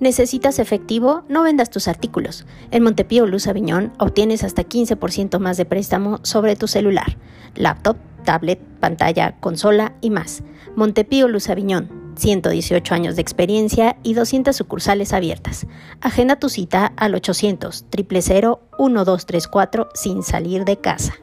¿Necesitas efectivo? No vendas tus artículos. En Montepío Luz Aviñón obtienes hasta 15% más de préstamo sobre tu celular, laptop, tablet, pantalla, consola y más. Montepío Luz Aviñón, 118 años de experiencia y 200 sucursales abiertas. Agenda tu cita al 800 000 1234 sin salir de casa.